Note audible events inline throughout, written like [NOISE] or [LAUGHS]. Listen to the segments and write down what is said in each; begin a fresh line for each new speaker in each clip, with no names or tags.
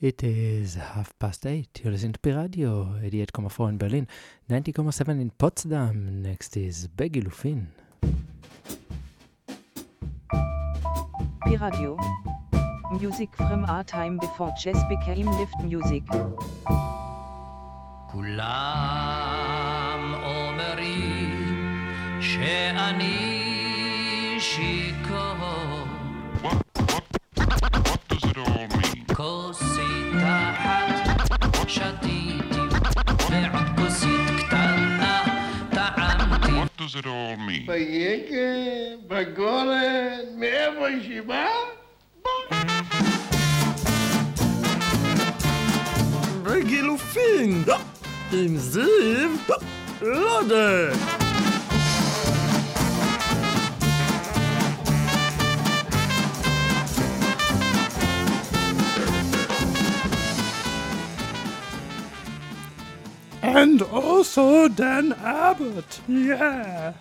It is half past eight. You're listening to P Radio, 88.4 in Berlin, 90.7 in Potsdam. Next is Beggy Lufin.
P Radio. Music from our time before jazz became lift music.
כולם אומרים שאני שתיתי ועוד כוסית קטנה טעמתי
What does it all mean?
ביקה, בגולן, מאיפה היא באה?
בגילופין! עם זיו לודה! And also Dan Abbott, yeah!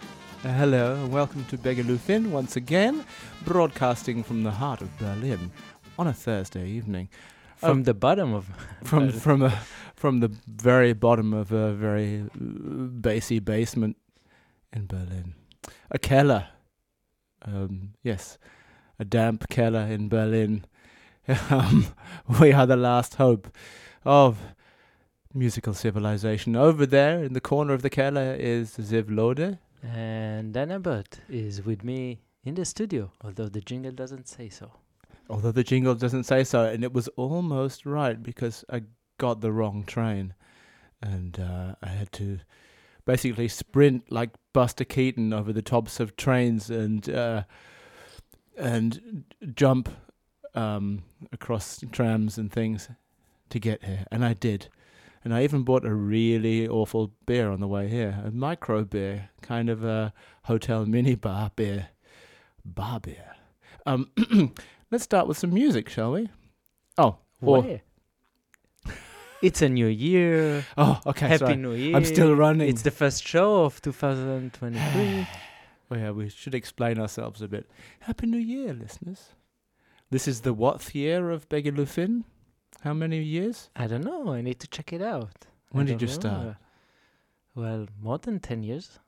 Hello and welcome to Begilufin once again, broadcasting from the heart of Berlin on a Thursday evening
From
Um,
the bottom of.
from from a from the very bottom of a very uh, bassy basement in Berlin, a Keller. Um, yes, a damp Keller in Berlin. [LAUGHS] Um, we are the last hope of musical civilization. Over there in the corner of the Keller is Ziv Lode.
And Dan Abbott is with me in the studio, although the jingle doesn't say so.
Although the jingle doesn't say so, and it was almost right because I got the wrong train, and uh, I had to basically sprint like Buster Keaton over the tops of trains and uh, and jump um, across trams and things to get here, and I did. And I even bought a really awful beer on the way here, a micro beer, kind of a hotel mini bar beer, bar beer. Um, [CLEARS THROAT] let's start with some music, shall we? Oh, or-
it's a new year. [LAUGHS]
oh, okay.
Happy
sorry.
New Year.
I'm still running.
It's the first show of 2023.
Oh, [SIGHS] yeah, we should explain ourselves a bit. Happy New Year, listeners. This is the what year of Begilufin? How many years?
I don't know. I need to check it out. I
When did
don't
you start?
Well, more than 10 years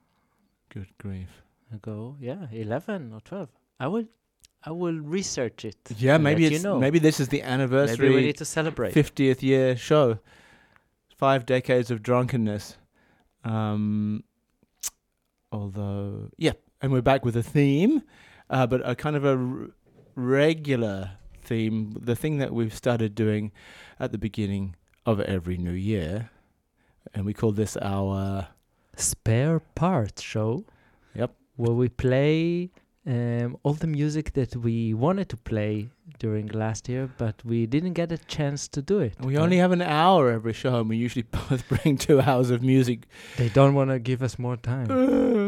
Good grief.
ago. Yeah, 11 or 12. I will I will research it.
Yeah, maybe
let you
it's
know.
maybe this is the anniversary.
Maybe we need to celebrate.
50th year show. Five decades of drunkenness. Um, although, yeah, and we're back with a theme, uh, but a kind of a r- regular theme. The thing that we've started doing at the beginning of every new year, and we call this our.
Spare parts show.
Yep.
Where we play um, all the music that we wanted to play during last year, but we didn't get a chance to do it.
We only have an hour every show, and we usually [LAUGHS] both bring two hours of music
They don't want to give us more time. [LAUGHS]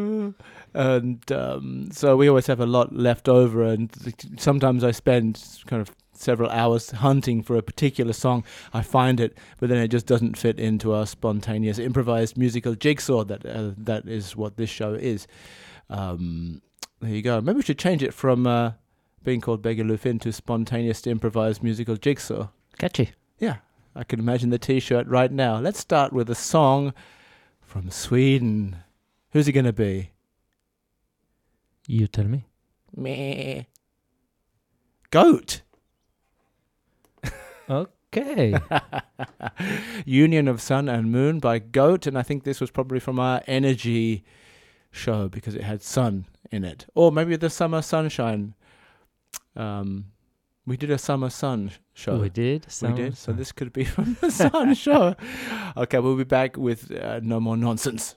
and um, so we always have a lot left over and sometimes i spend kind of several hours hunting for a particular song i find it but then it just doesn't fit into our spontaneous improvised musical jigsaw that uh, that is what this show is um, there you go maybe we should change it from uh, being called Begilufin to spontaneous improvised musical jigsaw
Catchy.
yeah, I can imagine the T-shirt right now. Let's start with a song from Sweden. Who's it gonna be?
You tell me.
Meh. Goat.
Okay. [LAUGHS]
Union of Sun and Moon by Goat, and I think this was probably from our Energy show because it had sun in it, or maybe the Summer Sunshine. Um, we did a Summer Sun show.
we did.
We
some-
did. So this could be [LAUGHS] from the Sun [LAUGHS] show. Okay, we'll be back with uh, no more nonsense.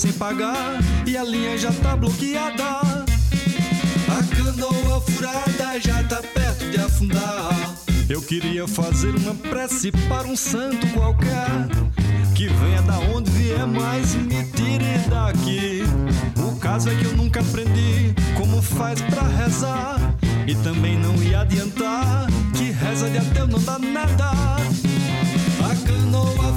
Sem pagar e a linha já tá bloqueada. A canoa furada já tá perto de afundar. Eu queria fazer uma prece para um santo qualquer. Que venha da onde vier, mas me tire daqui. O caso é que eu nunca aprendi como faz pra rezar. E também não ia adiantar, que reza de ateu não dá nada. A canoa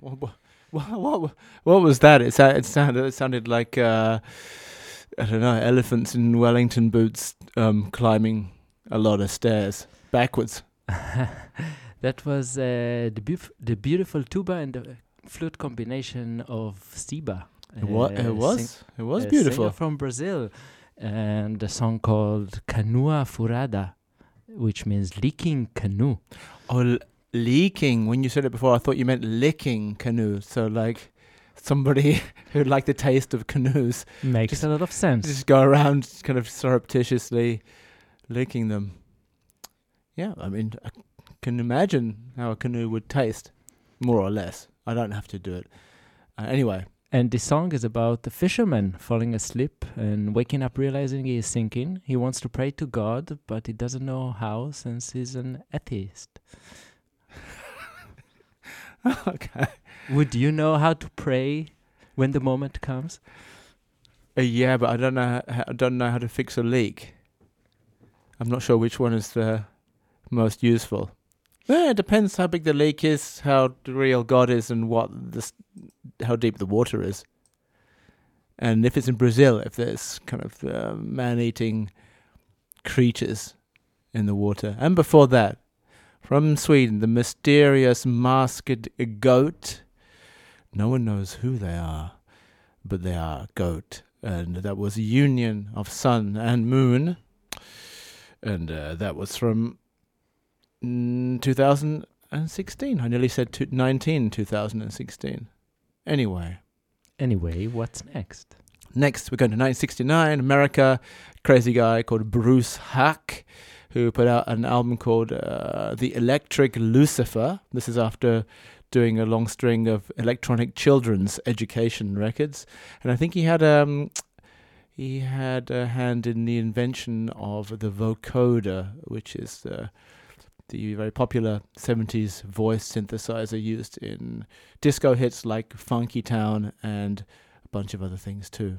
what, what, what, what was that? It, it sounded it sounded like uh, I don't know elephants in Wellington boots um, climbing a lot of stairs backwards. [LAUGHS]
that was uh, the, the beautiful tuba and the flute combination of Siba.
It, wa- it
sing-
was it was beautiful.
from Brazil, and a song called Canoa Furada, which means leaking canoe.
Oh, leaking. When you said it before, I thought you meant licking canoes. So like somebody [LAUGHS] who liked the taste of canoes
Makes
Just-
a lot of sense.
just go around kind of surreptitiously licking them. Yeah, I mean, I can imagine how a canoe would taste, more or less. I don't have to do it. Uh, anyway,
And this song is about the fisherman falling asleep and waking up realizing he is sinking. He wants to pray to God, but he doesn't know how since he's an atheist. [LAUGHS]
okay.
Would you know how to pray when the moment comes?
Uh, yeah, but I don't know. How, I don't know how to fix a leak. I'm not sure which one is the most useful. Yeah, it depends how big the leak is, how the real God is, and what the s- how deep the water is. And if it's in Brazil, if there's kind of uh, man-eating creatures in the water, and before that, from Sweden, the mysterious masked goat. No one knows who they are, but they are goat, and that was a union of sun and moon, and uh, that was from mm, 2016. I nearly said two, 19 2016. Anyway,
Anyway, what's next?
next we're going to 1969, America. Crazy guy called Bruce Haack, who put out an album called uh, The Electric Lucifer. This is after doing a long string of electronic children's education records, and I think he had um he had a hand in the invention of the vocoder, which is uh, the very popular 70s voice synthesizer used in disco hits like Funky Town and a bunch of other things too.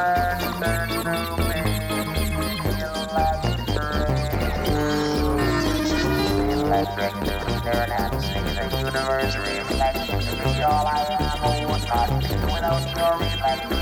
paradox. The universe reflections all I am without your reflected.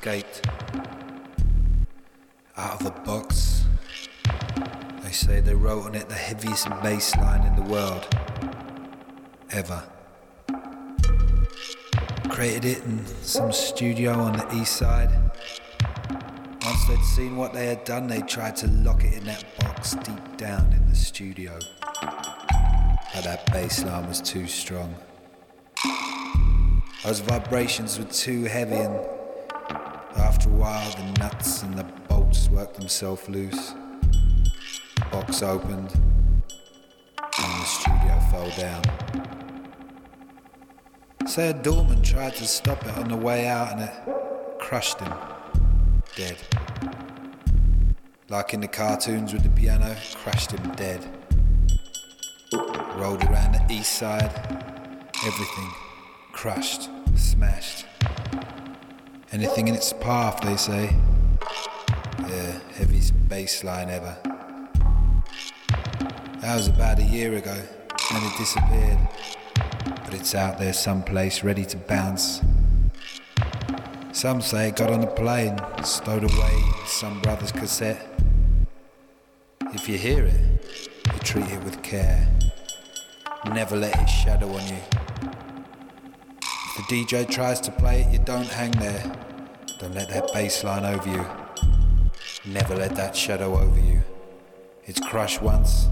escaped out of the box. They say they wrote on it the heaviest bass line in the world ever. Created it in some studio on the east side. Once they'd seen what they had done, they tried to lock it in that box deep down in the studio. But that bass line was too strong. Those vibrations were too heavy, and after a while, the nuts and the bolts worked themselves loose. The box opened, and the studio fell down. Sayed Dorman tried to stop it on the way out, and it crushed him, dead. Like in the cartoons with the piano, crushed him dead. Rolled around the east side, everything crushed, smashed. Anything in its path, they say. Yeah, heaviest bass line ever. That was about a year ago, and it disappeared. But it's out there someplace ready to bounce. Some say it got on a plane, stowed away some brother's cassette. If you hear it, you treat it with care. Never let it shadow on you. The DJ tries to play it, you don't hang there. Don't let that bass line over you. Never let that shadow over you. It's crushed once,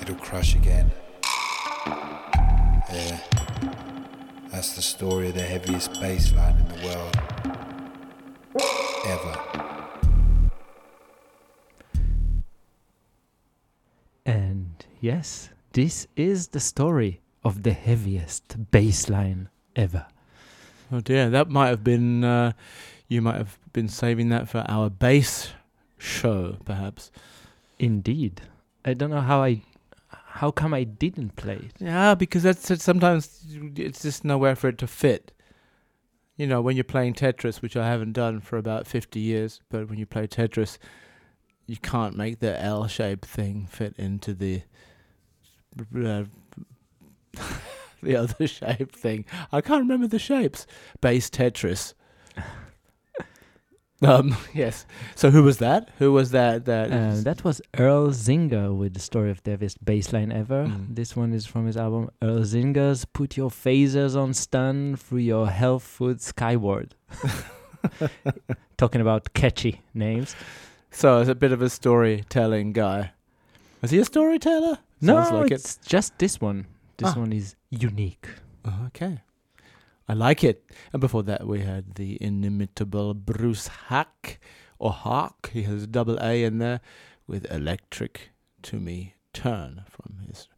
it'll crush again. Yeah, that's the story of the heaviest bass line in the world. Ever.
And yes, this is the story of the heaviest bass line ever.
Oh dear, that might have been. Uh, you might have been saving that for our base show, perhaps.
Indeed. I don't know how I. How come I didn't play it?
Yeah, because that's it, sometimes it's just nowhere for it to fit. You know, when you're playing Tetris, which I haven't done for about 50 years, but when you play Tetris, you can't make the L shaped thing fit into the uh, the [LAUGHS] other shape thing. I can't remember the shapes. Base Tetris. [LAUGHS] um, yes. So who was that? Who was that? That
Uh, that was Earl Zinger with the story of the heaviest bass line ever.
Mm.
This one is from his album Earl Zinger's Put Your Phasers on Stun Through Your Health Food Skyward. [LAUGHS] Talking about catchy names.
so it's a bit of a storytelling guy. Is he a storyteller?
No,
like it.
it's just this one. This
Ah.
one is unique.
Okay. I like it. And before that, we had the inimitable Bruce Haack, or Hawk. He has a double A in there with Electric to Me Turn from his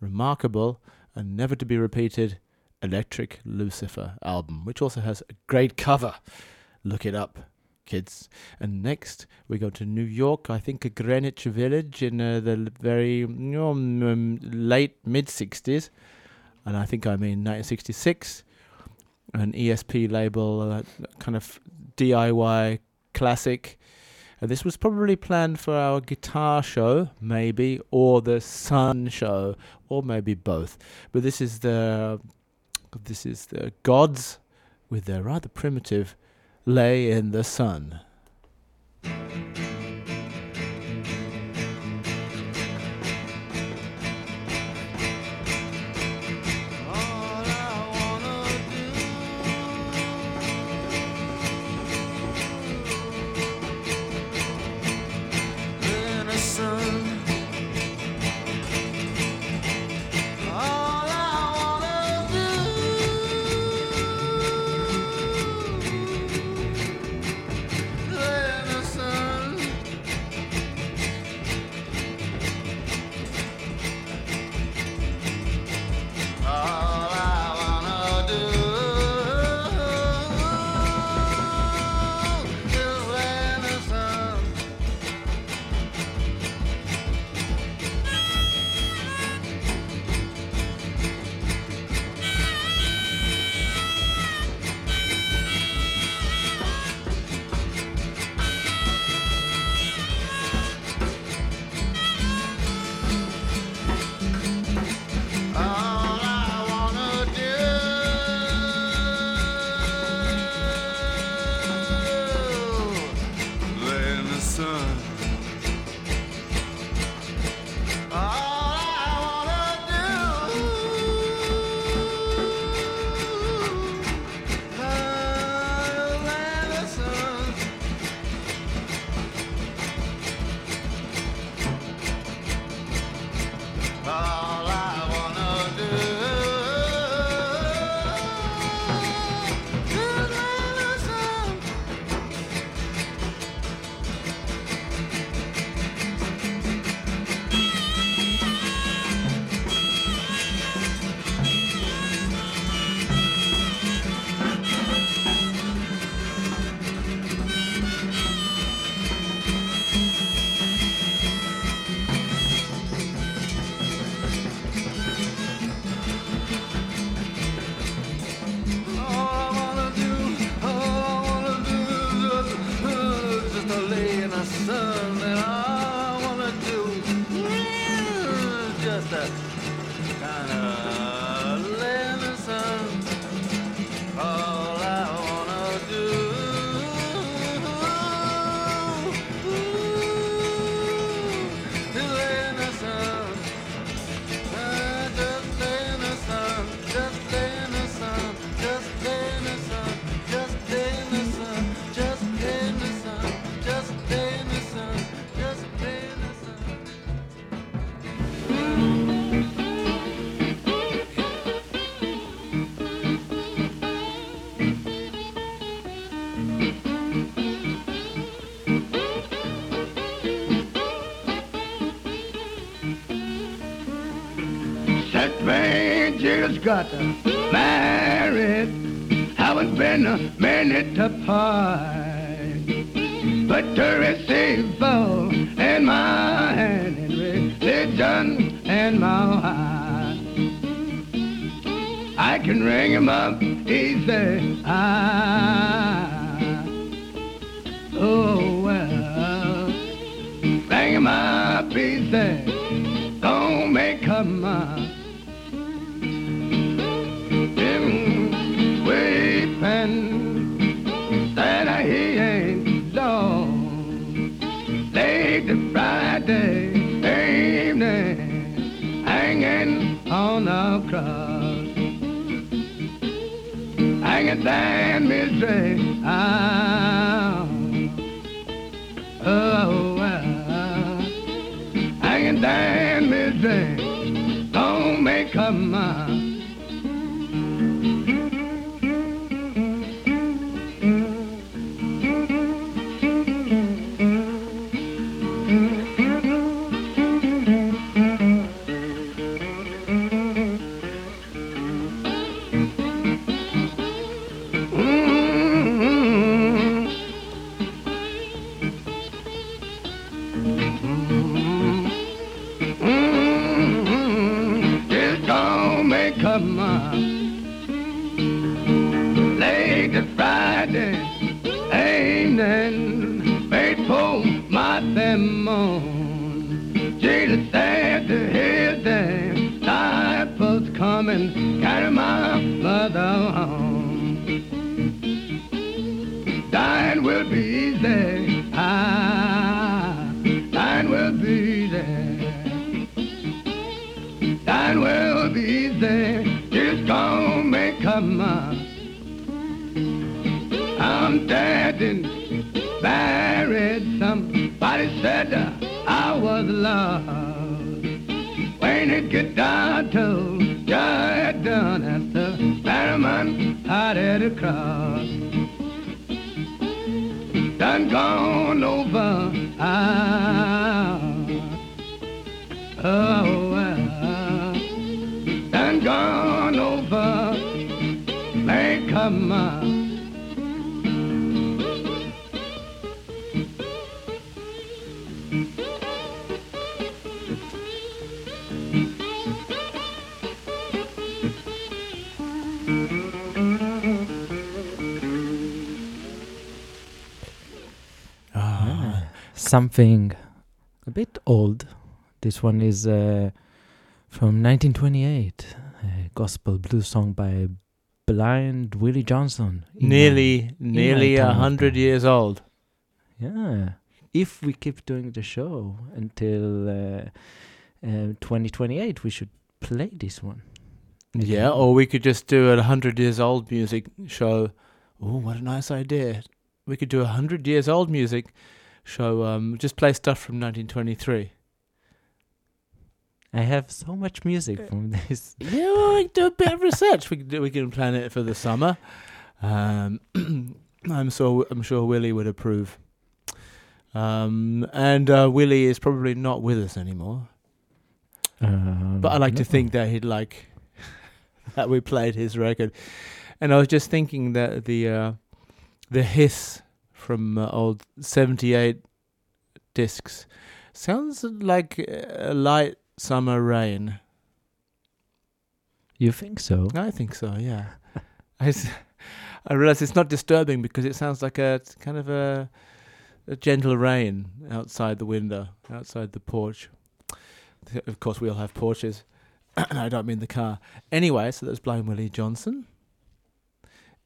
remarkable and never to be repeated Electric Lucifer album, which also has a great cover. Look it up, kids. And next, we go to New York, I think a Greenwich Village in uh, the very um, late mid 60s. And I think I mean 1966. An ESP label, uh, kind of DIY classic. And this was probably planned for our guitar show, maybe, or the Sun show, or maybe both. But this is the this is the Godz with their rather primitive lay in the sun.
Got married. Haven't been a minute apart. But receive all in my hand and religion my heart. I can ring him up easy. Ah, down misery. Oh, well. Gone over. May come up.
Ah,
Something a bit old. This one is uh, from 1928, a gospel blues song by Blind Willie Johnson. My-
nearly, nearly a hundred years old.
Yeah. If we keep doing the show until uh, uh, 2028, we should play this one.
Yeah, or we could just do a hundred years old music show. Oh, what a nice idea! We could do a hundred years old music show. Um, just play stuff from 1923.
I have so much music from [LAUGHS] this.
Yeah, well, we can do a bit of research. We can do, we can plan it for the summer. Um, [CLEARS THROAT] I'm so I'm sure Willie would approve. Um, and uh, Willie is probably not with us anymore.
Um,
But I like to think that he'd like [LAUGHS] that we played his record. And I was just thinking that the uh, the hiss from uh, old '78 discs sounds like a light summer rain.
You think so?
I think so. Yeah. I, s- [LAUGHS] I realize it's not disturbing because it sounds like a kind of a a gentle rain outside the window, outside the porch. Of course, we all have porches. [CLEARS THROAT] I don't mean the car. Anyway, so that's Blind Willie Johnson.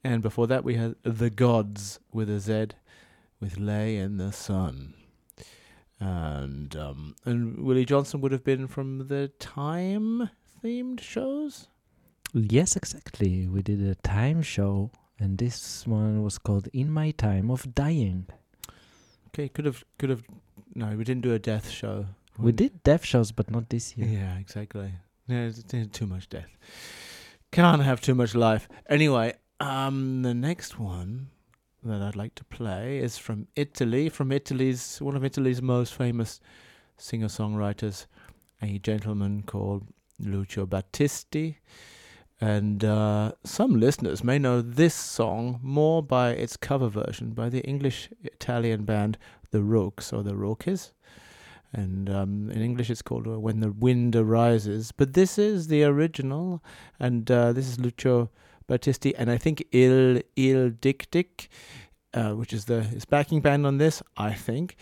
And before that, we had The Godz with a Z, with Lay in the Sun. And um, and Willie Johnson would have been from the Time themed shows.
Yes, exactly. We did a time show, and this one was called "In My Time of Dying."
Okay, could have, could have. No, we didn't do a death show.
We did death shows, but not this year.
Yeah, exactly. It's too much death. Can't have too much life. Anyway, um, the next one that I'd like to play is from Italy. From Italy's one of Italy's most famous singer-songwriters, a gentleman called Lucio Battisti. And uh, some listeners may know this song more by its cover version by the English Italian band The Rooks or The Rookies. And um, in English it's called uh, When the Wind Arises. But this is the original, and uh, this is Lucio Battisti, and I think Il Il Dik Dik, uh, which is the his backing band on this, I think.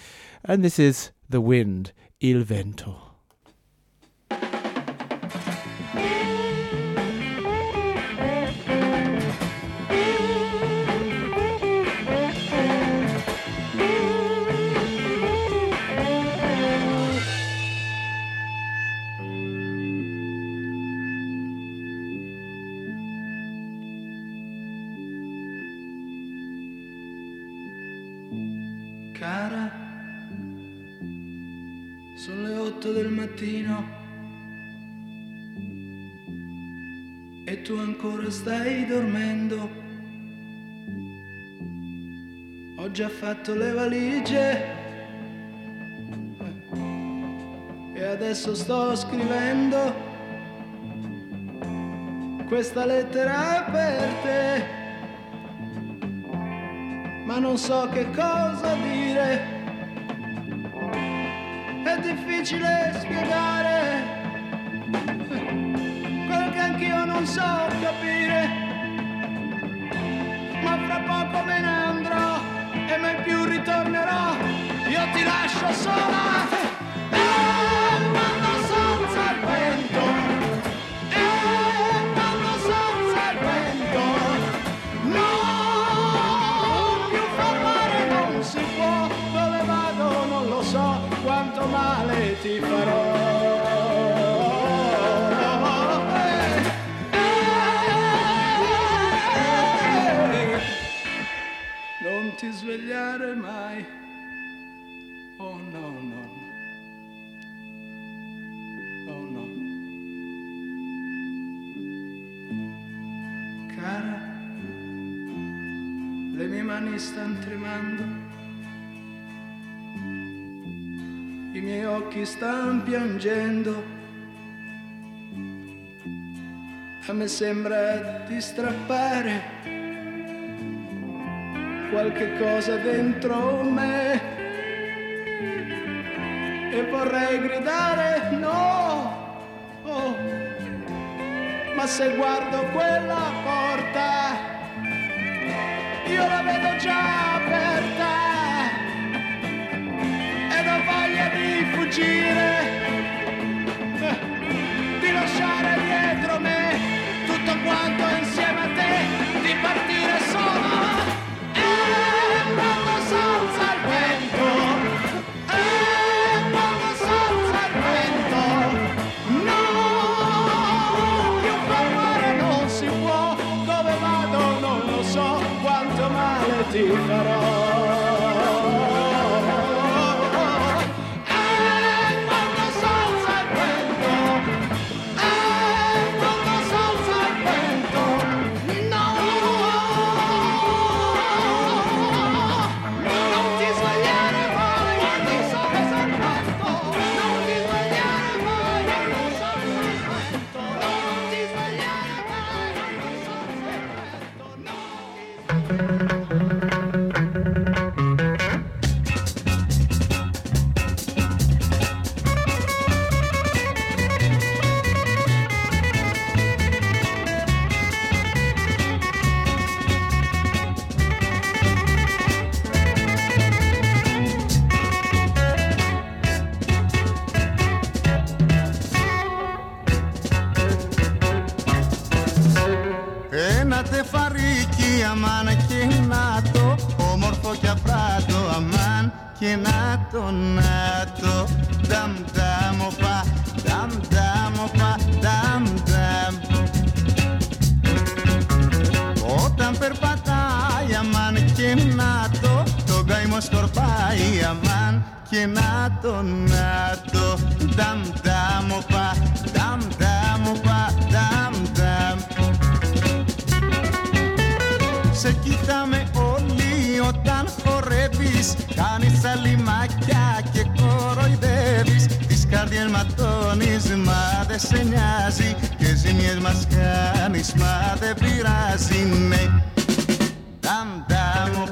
And this is The Wind, Il Vento.
Stai dormendo. Ho già fatto le valigie e adesso sto scrivendo questa lettera per te ma non so che cosa dire. È difficile spiegare non so capire, ma fra poco me ne andrò e mai più ritornerò, io ti lascio sola. occhi stan piangendo. A me sembra di strappare qualche cosa dentro me e vorrei gridare no, oh. ma se guardo quella porta io la vedo già aperta. fuggire, di lasciare dietro me tutto quanto insieme a te, di partire.
Μα ματώνεις μα δεν σε νοιάζει. Και ζημιές μας κάνεις μα δεν πειράζει ναι. Ταμ, ταμ,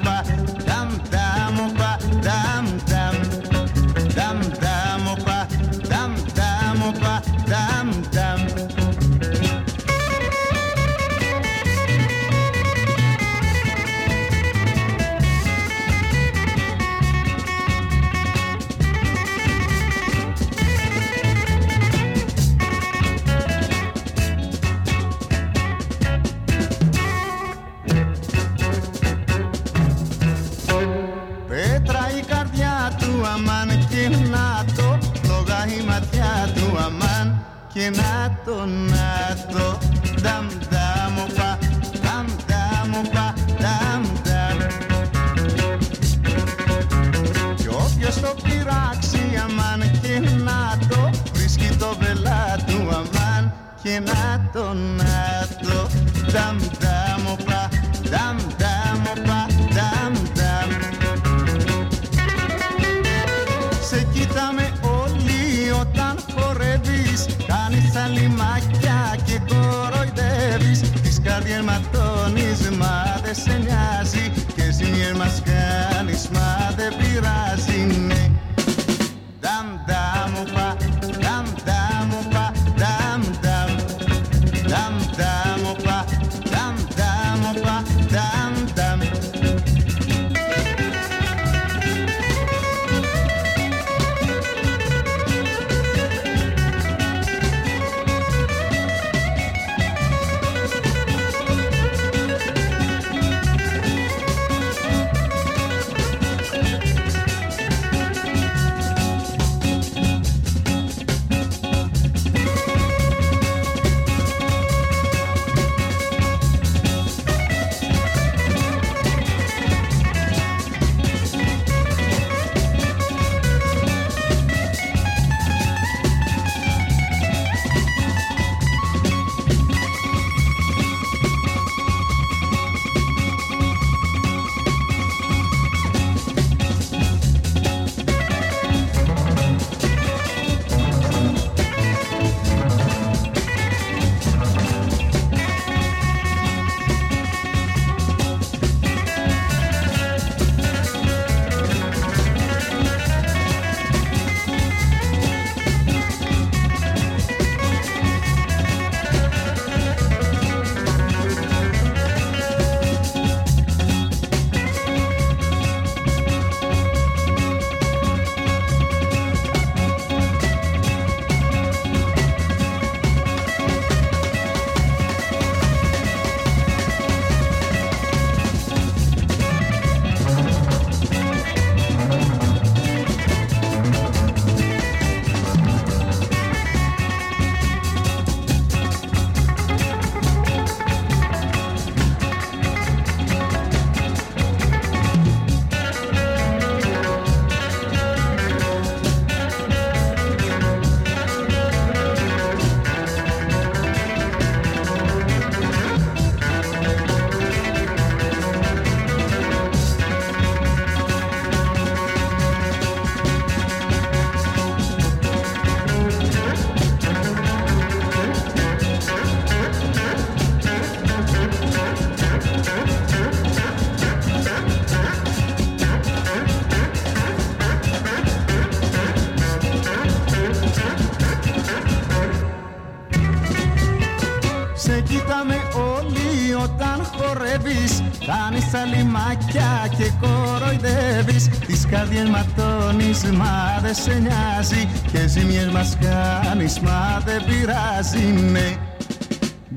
καρδιές ματώνεις μα δε σε νοιάζει. Και ζημιές μας κάνεις μα δε πειράζει ναι.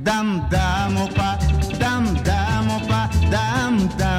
Νταμ νταμ οπα, νταμ νταμ οπα, νταμ νταμ.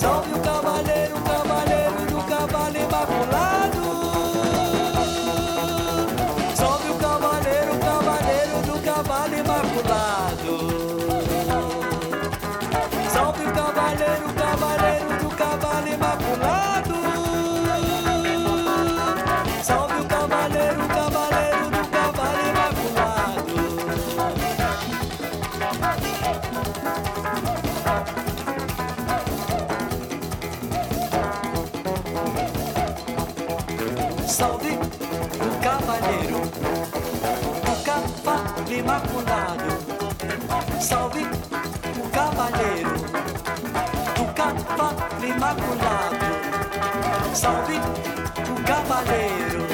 tell you imaculado, salve o cavaleiro do cavalo imaculado, salve o cavaleiro.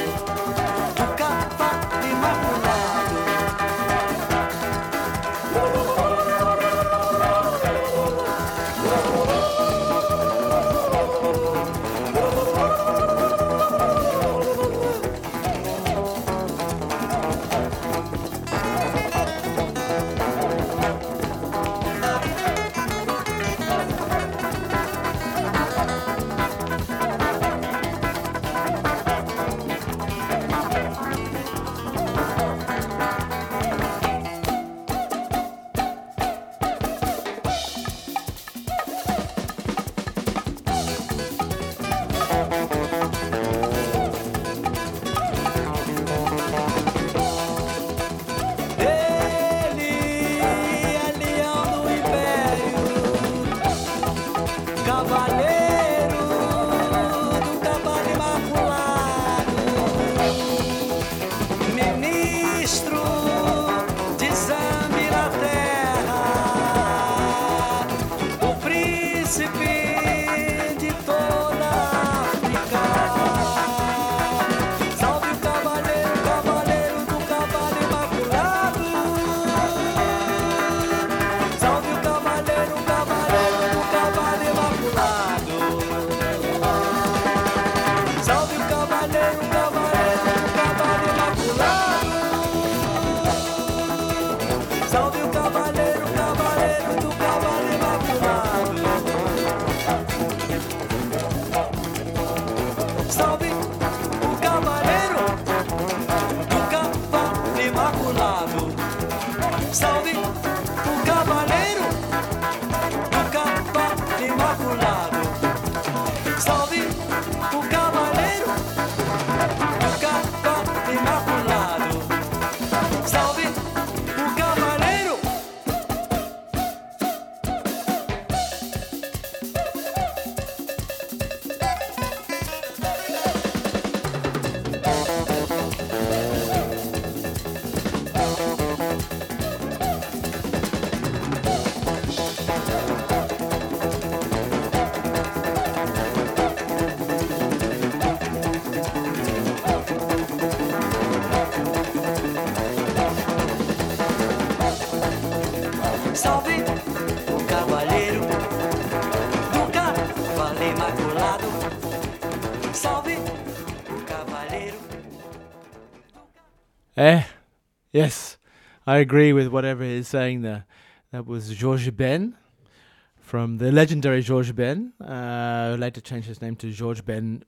I agree with whatever he's saying there. That was Jorge Ben from the legendary Jorge Ben, uh, who later changed his name to Jorge Ben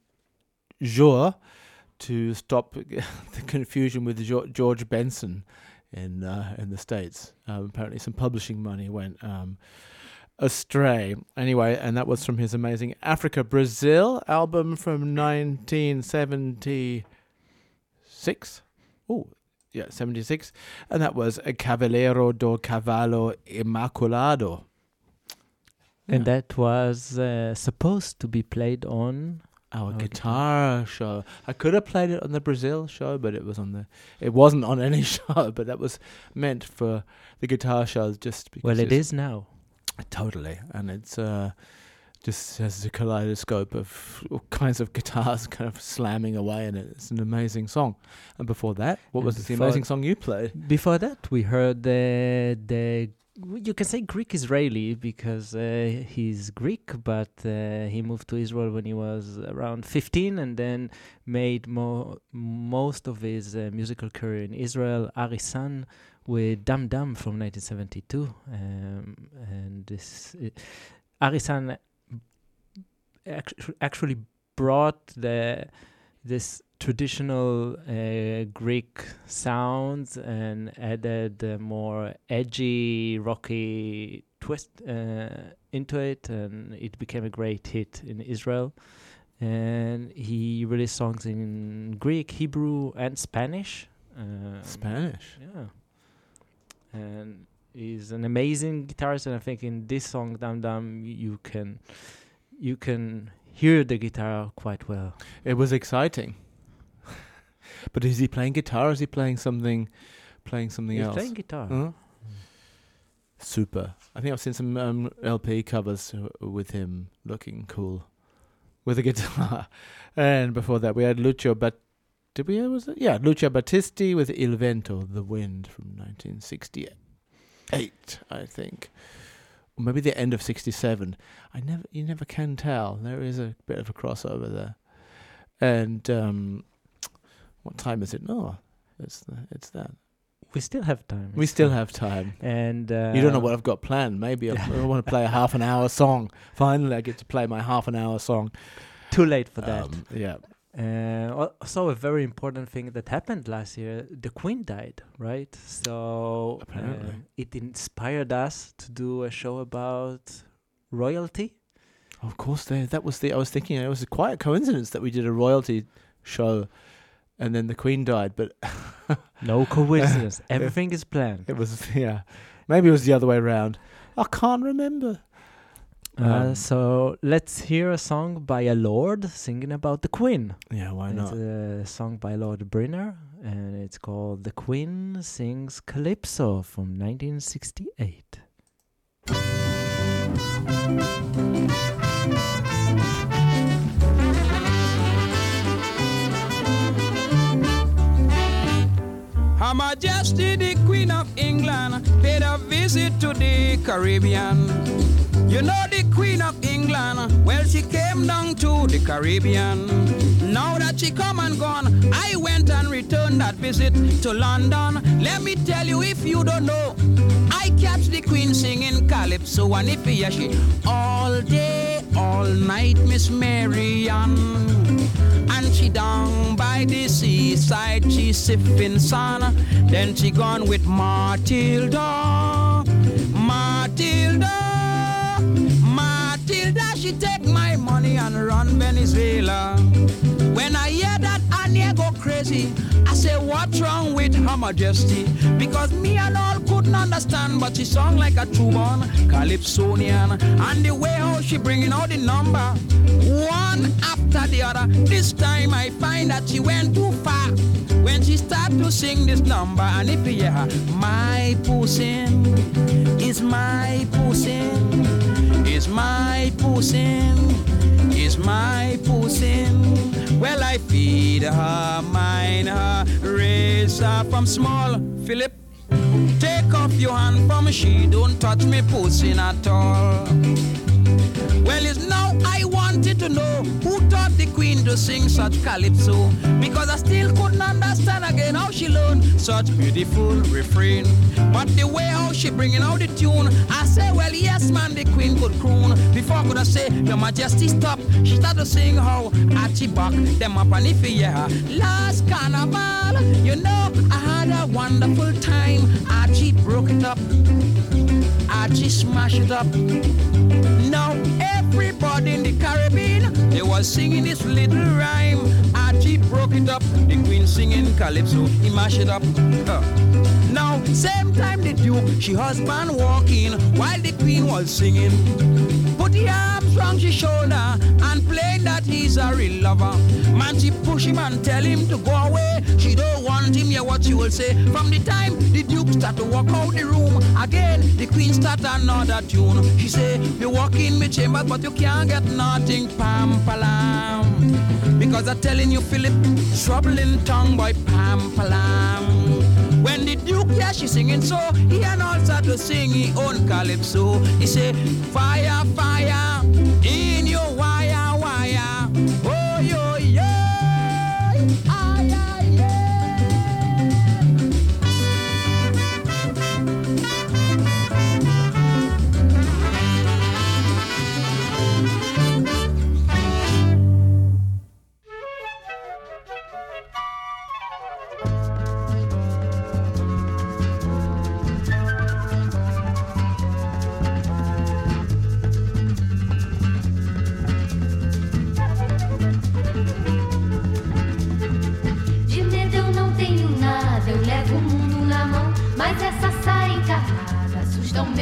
Jor to stop [LAUGHS] the confusion with George Benson in uh, in the states. Um, apparently, some publishing money went um, astray. Anyway, and that was from his amazing Africa Brazil album from 1976. Oh, yeah, 76. And that was a Cavaleiro do Cavalo Imaculado.
And that was uh, supposed to be played on
Our
our
guitar show. I could have played it on the Brazil show, but it was on the. It wasn't on any [LAUGHS] show, but that was meant for the guitar shows, just because.
Well,
it's-
now.
Totally, and it's uh, just has a kaleidoscope of all kinds of guitars [LAUGHS] kind of slamming away in it. It's an amazing song. And before that, what
And
was the amazing song you played?
Before that, we heard the the you can say Greek Israeli because uh, he's Greek, but uh, he moved to Israel when he was around 15, and then made mo- most of his uh, musical career in Israel. Aris San with Dam Dam from 1972, um, and this uh, Aris San actually brought the this traditional uh, Greek sounds and added a more edgy, rocky twist uh, into it, and it became a great hit in Israel. And he released songs in Greek, Hebrew, and Spanish. Um,
Spanish.
yeah. And he's an amazing guitarist, and I think in this song, Dam Dam, you can you can hear the guitar quite well.
It was exciting. [LAUGHS] but is he playing guitar? Or is he playing something? Playing something
He's
else?
playing guitar.
Huh? Super. I think I've seen some um, LP covers with him looking cool with a [LAUGHS] guitar. and before that, we had Lucio Bat. Did we? Was it? Yeah, Lucio Battisti with Il Vento, The Wind from 1968, I think. Or maybe the end of 67. I never, you never can tell. There is a bit of a crossover there. And um, what time is it? No, it's the, it's that.
We still have time.
We still have time.
And uh,
You don't know what I've got planned. Maybe I, [LAUGHS] I want to play a half an hour song. Finally, I get to play my half an hour song.
Too late for that.
Um, yeah.
Uh, also, a very important thing that happened last year: the Queen died, right? So
Apparently.
um, it inspired us to do a show about royalty.
Of course, there. That was the. I was thinking it was quite a coincidence that we did a royalty show, and then the Queen died. But [LAUGHS]
No coincidence. Everything is planned.
it was yeah. Maybe it was the other way around. I can't remember.
Uh,
Um,
so let's hear a song by a lord singing about the Queen.
Yeah, why not?
it's a song by Lord Brynner, and it's called "The Queen Sings Calypso" from 1968.
Her Majesty the Queen of England paid a visit to the Caribbean. You know the Queen of England, well she came down to the Caribbean. Now that she come and gone, I went and returned that visit to London. Let me tell you if you don't know, I catch the Queen singing calypso and if you hear she all day, all night, Miss Marian. And she down by the seaside, she sipping sun. Then she gone with. Matilda. She take my money and run Venezuela. When I hear that Anya go crazy, I say, what's wrong with Her Majesty? Because me and all couldn't understand, but she sung like a true born Calypsonian. And the way how she bringing out the number, one after the other. This time I find that she went too far when she start to sing this number. And if you hear her, my pussy is my pussy, is my pussy, is my pussy. Well, I feed her, mine her, raise her from small. Philip, take off your hand from me. she, don't touch me pussy at all. Well, it's now I wanted to know who taught the queen to sing such calypso. Because I still couldn't understand again how she learned such beautiful refrain. But the way how she bringing out the tune, I say, well, yes, man, the queen could croon. Before could I say, Your Majesty, stop. She started to sing how Archie Buck, them up and if her. Last carnival, you know, I had a wonderful time. Archie broke it up. Archie smashed it up. No everybody in the Caribbean, they was singing this little rhyme. Archie broke it up, the queen singing calypso, he mashed it up. Huh. Now, same time the duke, she husband walking, while the queen was singing. Put the arms round your shoulder and play that he's a real lover. Man, she push him and tell him to go away. She don't want him, yeah, what she will say. From the time the duke start to walk out the room, again the queen start another tune. She say, you walk in my chamber, but you can't get nothing, pam palam. Because I'm telling you, Philip, trouble in tongue, boy, pam palam. When the Duke, yeah, she singing so, he and start to sing his own calypso. He say, fire, fire, in your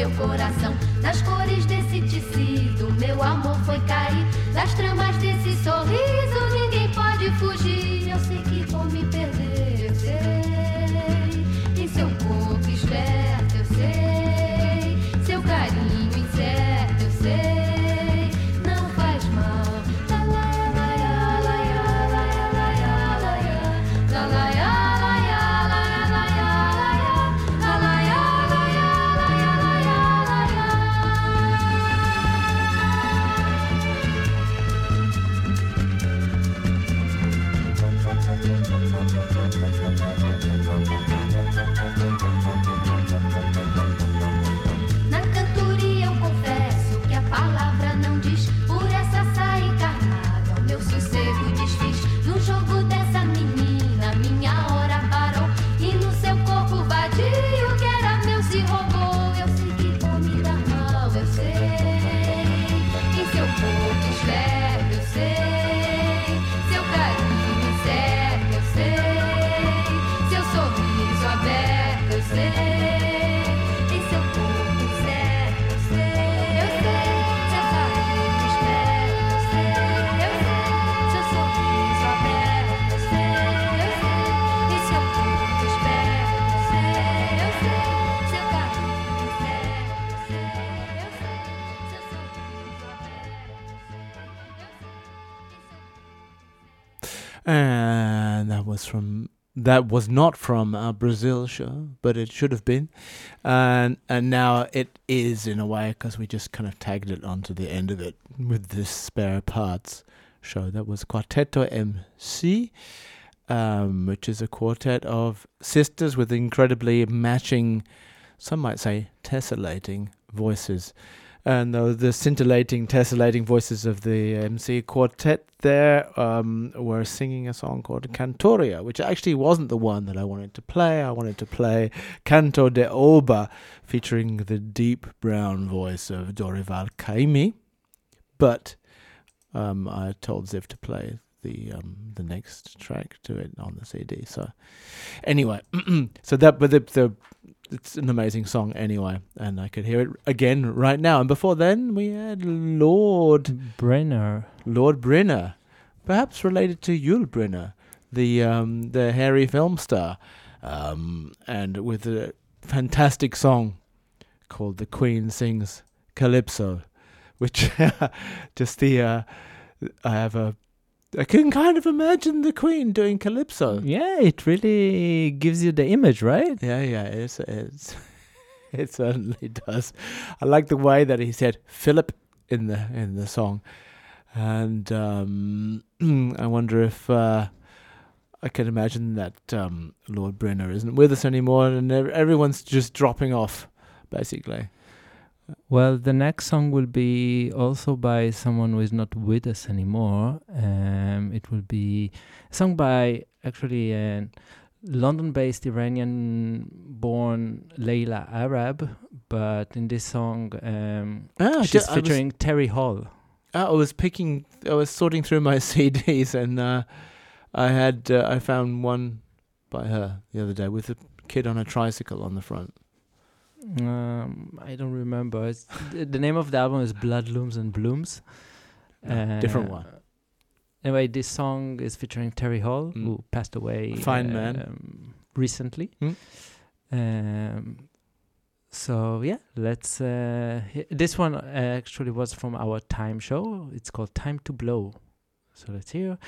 meu coração.
found. That was not from our Brazil show, but it should have been, and and now it is in a way because we just kind of tagged it onto the end of it with this spare parts show. That was Quarteto em Cy, um, which is a quartet of sisters with incredibly matching, some might say tessellating voices. And the, the scintillating, tessellating voices of the Em Cy quartet there um, were singing a song called Cantoria, which actually wasn't the one that I wanted to play. I wanted to play Canto de Oba, featuring the deep brown voice of Dorival Caymmi. But um, I told Ziv to play the um, the next track to it on the CD. So anyway, [CLEARS THROAT] so that but the, the it's an amazing song anyway, and I could hear it again right now. And before then, we had Lord
Brynner,
Lord Brynner, perhaps related to Yul Brynner, the um, the hairy film star, um, and with a fantastic song called "The Queen Sings Calypso," which [LAUGHS] just the uh, I have a I can kind of imagine the Queen doing calypso.
Yeah, it really gives you the image, right?
Yeah, yeah, it's it's [LAUGHS] it certainly does. I like the way that he said, Philip, in the in the song, and um, [CLEARS THROAT] I wonder if uh, I can imagine that um, Lord Brynner isn't with us anymore, and ev- everyone's just dropping off, basically.
Well, the next song will be also by someone who is not with us anymore. Um, it will be sung by actually a London-based Iranian-born Leila Arab, but in this song, um,
Ah,
she's
ju- I was-
featuring Terry Hall.
Uh, I was picking, I was sorting through my [LAUGHS] CDs, and uh, I had uh, I found one by her the other day with a kid on a tricycle on the front.
Um, I don't remember. It's, the, the name of the album is Blood Looms and Blooms.
Yeah, different one.
Anyway, this song is featuring Terry Hall,
Mm.
who passed away.
A fine man.
um, recently.
Mm.
Um, so yeah, let's. Uh, he- this one uh, actually was from our time show. It's called "Time to Blow." So let's hear.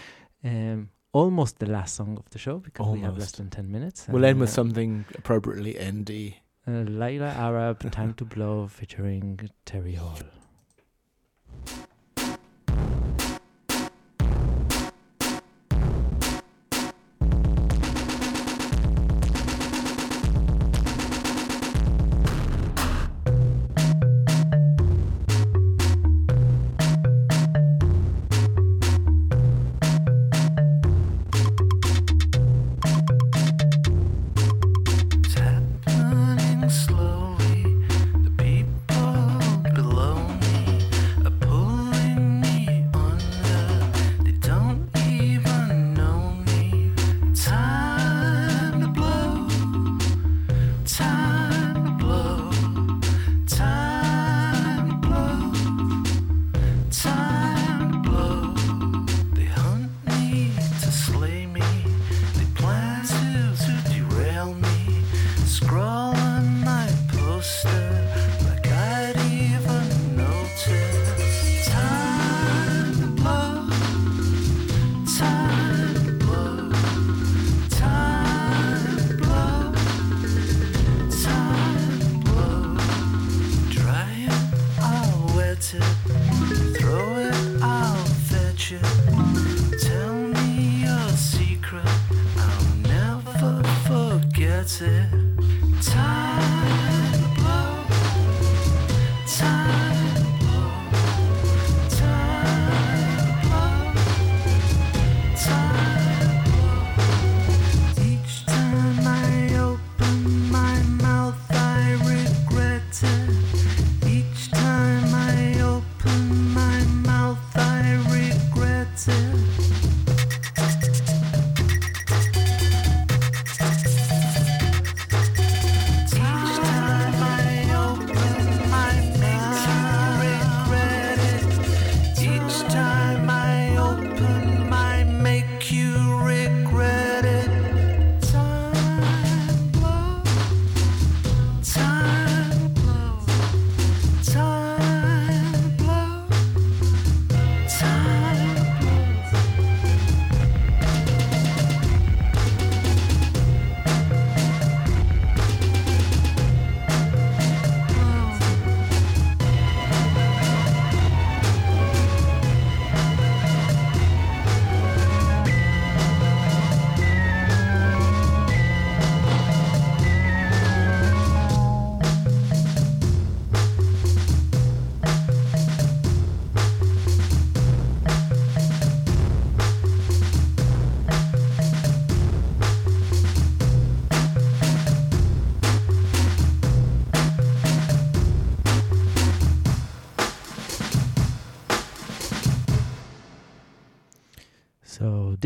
Um, almost the last song of the show because we have less than ten minutes.
We'll end with
Uh,
something appropriately ND.
Uh, Leila Arab, Time to Blow, featuring Terry Hall.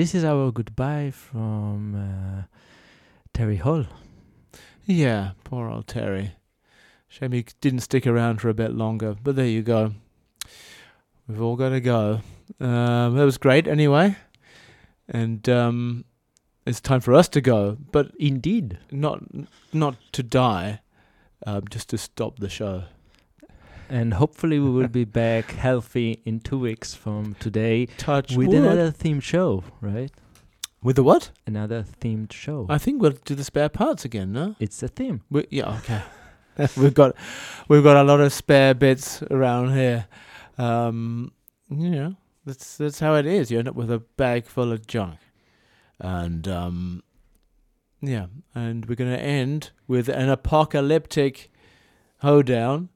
This is our goodbye from uh, Terry Hall.
Yeah, poor old Terry. Shame he didn't stick around for a bit longer, but there you go. We've all got to go. Um, that was great anyway. And um, it's time for us to go, but
indeed,
not not to die, um, just to stop the show.
And hopefully we will be back [LAUGHS] healthy in two weeks from today
Touch
with
wood.
another themed show, right?
With the what?
Another themed show.
I think we'll do the spare parts again, no?
It's a theme.
We, yeah, okay. [LAUGHS] we've got we've got a lot of spare bits around here. Um, you know, that's that's how it is. You end up with a bag full of junk, and um, yeah, and we're gonna end with an apocalyptic hoedown.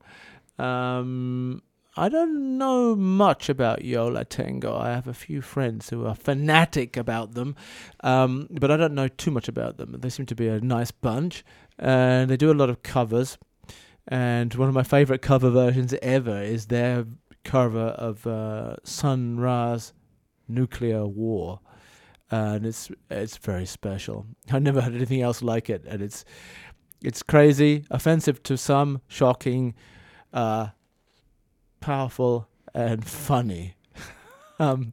Um, I don't know much about Yo La Tengo. I have a few friends who are fanatic about them, um, but I don't know too much about them. They seem to be a nice bunch, and they do a lot of covers. And one of my favorite cover versions ever is their cover of uh, Sun Ra's Nuclear War, and it's it's very special. I never heard anything else like it, and it's it's crazy, offensive to some, shocking, uh, powerful, and funny. [LAUGHS] um,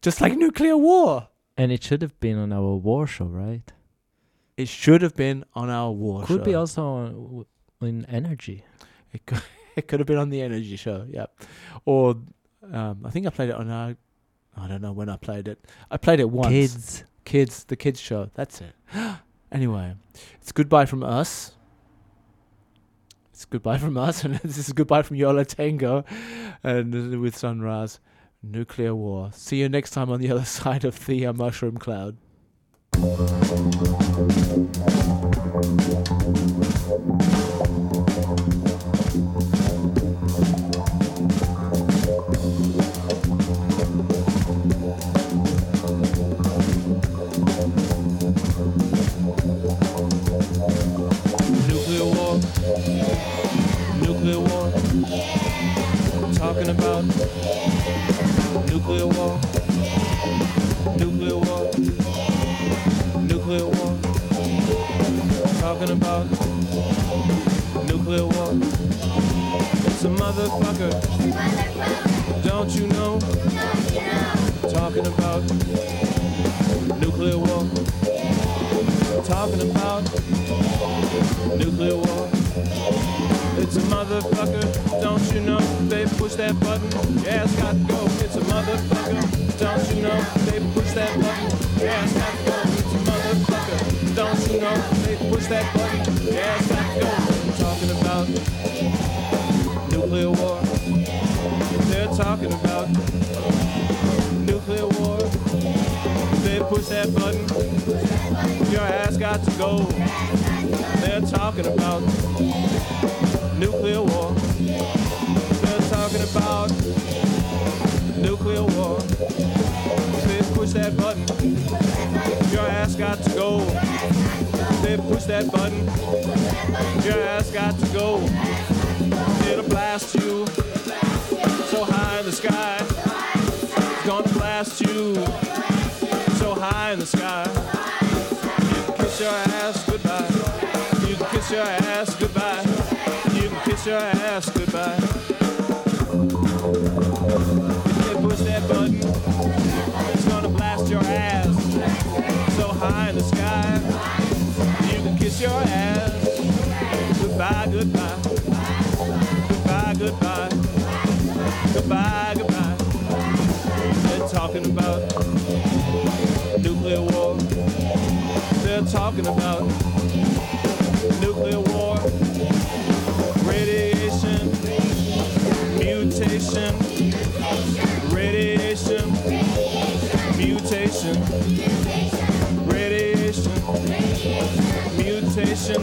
just like nuclear war.
And it should have been on our war show, right?
It should have been on our war
Could
show.
Could be also on, w- in energy.
It could, [LAUGHS] it could have been on the energy show, yeah. Or um, I think I played it on our. I don't know when I played it. I played it once.
Kids.
kids, the kids show. That's it. [GASPS] anyway, it's goodbye from us. It's goodbye from us, [LAUGHS] and this is goodbye from Yo La Tengo, and with Sun Ra's, nuclear war. See you next time on the other [LAUGHS] side of the uh, mushroom cloud.
Motherfucker. Don't you know? Talking about nuclear war. Talking about nuclear war. It's a motherfucker, don't you know? They push that button, yeah, it's got to go. It's a motherfucker, don't you know? They push that button, yeah, it's got to go. It's a motherfucker, don't you know? They push that button, talking about nuclear war. They push that button, your ass got to go. They're talking about nuclear war. They're talking about nuclear war. They push that button, your ass got to go. They push that button, your ass got to go. It'll blast you gonna you so high in the sky. You can kiss your ass goodbye. You can kiss your ass goodbye. You can kiss your ass goodbye. If they push that button, it's gonna blast your ass so high in the sky. You can kiss your ass goodbye, goodbye. Goodbye, goodbye. Goodbye, goodbye. Talking about nuclear war. They're talking about nuclear war, radiation, mutation, radiation, mutation, radiation, mutation,